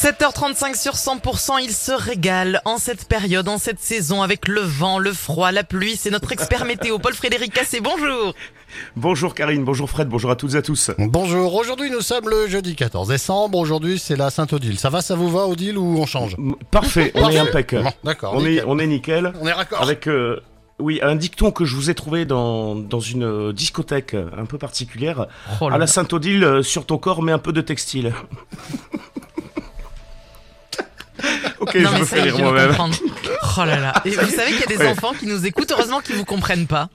7h35 sur 100%, il se régale en cette période, en cette saison, avec le vent, le froid, la pluie. C'est notre expert météo, Paul-Frédéric Cassé. Bonjour Bonjour Karine, bonjour Fred, bonjour à toutes et à tous. Bonjour, aujourd'hui nous sommes le jeudi 14 décembre, aujourd'hui c'est la Sainte-Odile. Ça va, ça vous va Odile ou on change Parfait, on est impec. Bon, D'accord, On est, nickel. on est nickel. On est raccord. Avec, euh, oui, un dicton que je vous ai trouvé dans, dans une euh, discothèque un peu particulière. Oh à la. Sainte-Odile, euh, sur ton corps, mets un peu de textile. ok, Non je mais me ça fais rire moi-même. comprendre. Oh là là. Et vous savez qu'il y a des Ouais. enfants qui nous écoutent, heureusement qu'ils vous comprennent pas.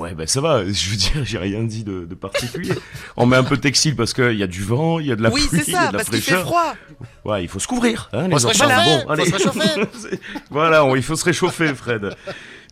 Ouais, ben ça va, je veux dire, j'ai rien dit de, de particulier. On met un peu de textile parce qu'il y a du vent, il y a de la oui, pluie, c'est il y a ça, de la parce qu'il fait fraîcheur. froid. Ouais, il faut se couvrir, hein, les Faut enfants. Bon, faut allez. se réchauffer. voilà, on- il faut se réchauffer, Fred.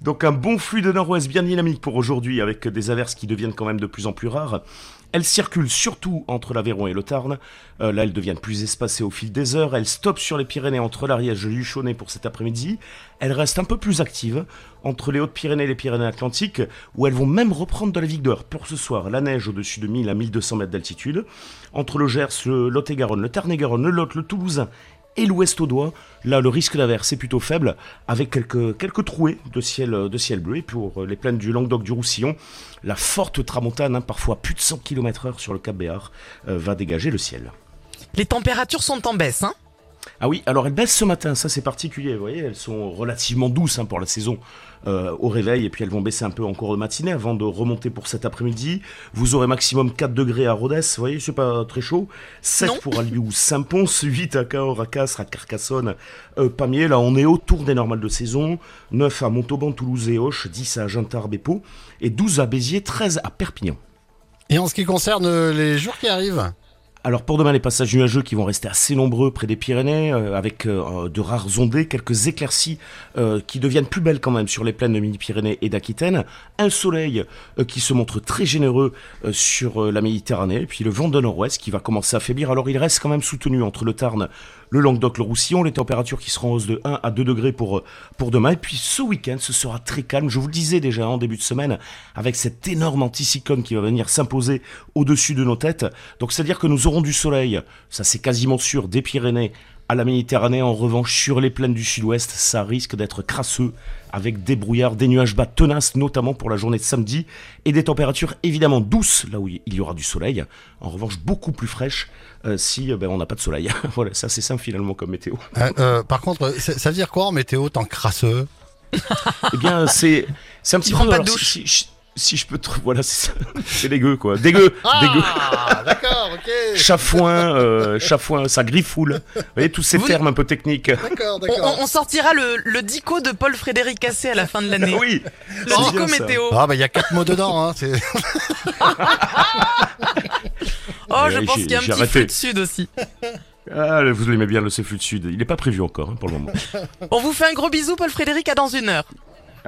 Donc un bon flux de nord-ouest bien dynamique pour aujourd'hui, avec des averses qui deviennent quand même de plus en plus rares. Elles circulent surtout entre l'Aveyron et le Tarn. Euh, là, elles deviennent plus espacées au fil des heures. Elles stoppent sur les Pyrénées entre l'Ariège et Luchonnet pour cet après-midi. Elles restent un peu plus actives entre les Hautes-Pyrénées et les Pyrénées-Atlantiques, où elles vont même reprendre de la vigueur. Pour ce soir, la neige au-dessus de 1000 à 1200 mètres d'altitude. Entre le Gers, le Lot-et-Garonne, le Tarn-et-Garonne, le Lot, le Toulousain et l'ouest audois. Là, le risque d'averse est plutôt faible, avec quelques, trouées de ciel, de ciel bleu. Et pour les plaines du Languedoc du Roussillon, la forte tramontane, hein, parfois plus de 100 km heure sur le Cap Béar, euh, va dégager le ciel. Les températures sont en baisse, hein. Ah oui, alors elles baissent ce matin, ça c'est particulier, vous voyez, elles sont relativement douces hein, pour la saison euh, au réveil, et puis elles vont baisser un peu encore de matinée avant de remonter pour cet après-midi. Vous aurez maximum 4 degrés à Rodez, vous voyez, c'est pas très chaud. 7 Non. pour Albiou, Saint-Pons, 8 à Cahors, à Castres, à Carcassonne, euh, Pamiers, là on est autour des normales de saison. 9 à Montauban, Toulouse et Auch, 10 à Gentarbes et Pau, et 12 à Béziers, 13 à Perpignan. Et en ce qui concerne les jours qui arrivent, Alors pour demain, les passages nuageux qui vont rester assez nombreux près des Pyrénées, euh, avec euh, de rares ondées, quelques éclaircies euh, qui deviennent plus belles quand même sur les plaines de Midi-Pyrénées et d'Aquitaine, un soleil qui se montre très généreux sur la Méditerranée, et puis le vent de nord-ouest qui va commencer à faiblir. Alors il reste quand même soutenu entre le Tarn, le Languedoc, le Roussillon, les températures qui seront en hausse de 1 à 2 degrés pour, pour demain. Et puis ce week-end, ce sera très calme. Je vous le disais déjà en début de semaine, avec cet énorme anticyclone qui va venir s'imposer au-dessus de nos têtes. Donc c'est-à-dire que nous aurons du soleil, ça c'est quasiment sûr, des Pyrénées à la Méditerranée. En revanche, sur les plaines du sud-ouest, ça risque d'être crasseux, avec des brouillards, des nuages bas tenaces, notamment pour la journée de samedi, et des températures évidemment douces, là où il y aura du soleil. En revanche, beaucoup plus fraîches euh, si euh, ben, on n'a pas de soleil. voilà, ça c'est simple finalement comme météo. euh, euh, par contre, ça veut dire quoi en météo tant crasseux? Eh bien, c'est c'est un petit peu. pas de alors, douche. Si, si- si je peux. te- Voilà, c'est ça. C'est dégueu quoi. Dégueu, dégueu. Ah, d'accord, ok. Chafouin, euh, chafouin, ça griffoule. Vous voyez tous ces Vous- termes un peu techniques. D'accord, On, d'accord. on- on sortira le, le dico de Paul-Frédéric Cassé à la fin de l'année. Oui. Le c'est dico météo. Ah bah il y a quatre mots dedans, hein. c'est- Oh, je Ouais, pense qu'il y a un petit arrêté. flux de sud aussi. Ah, vous l'aimez bien le flux de sud. Il n'est pas prévu encore hein, pour le moment. On vous fait un gros bisou, Paul-Frédéric, à dans une heure.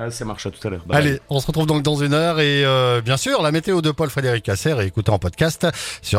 Ah, ça marche tout à l'heure. Allez, on se retrouve donc dans une heure et euh, bien sûr la météo de Paul Frédéric Casser est écoutée en podcast sur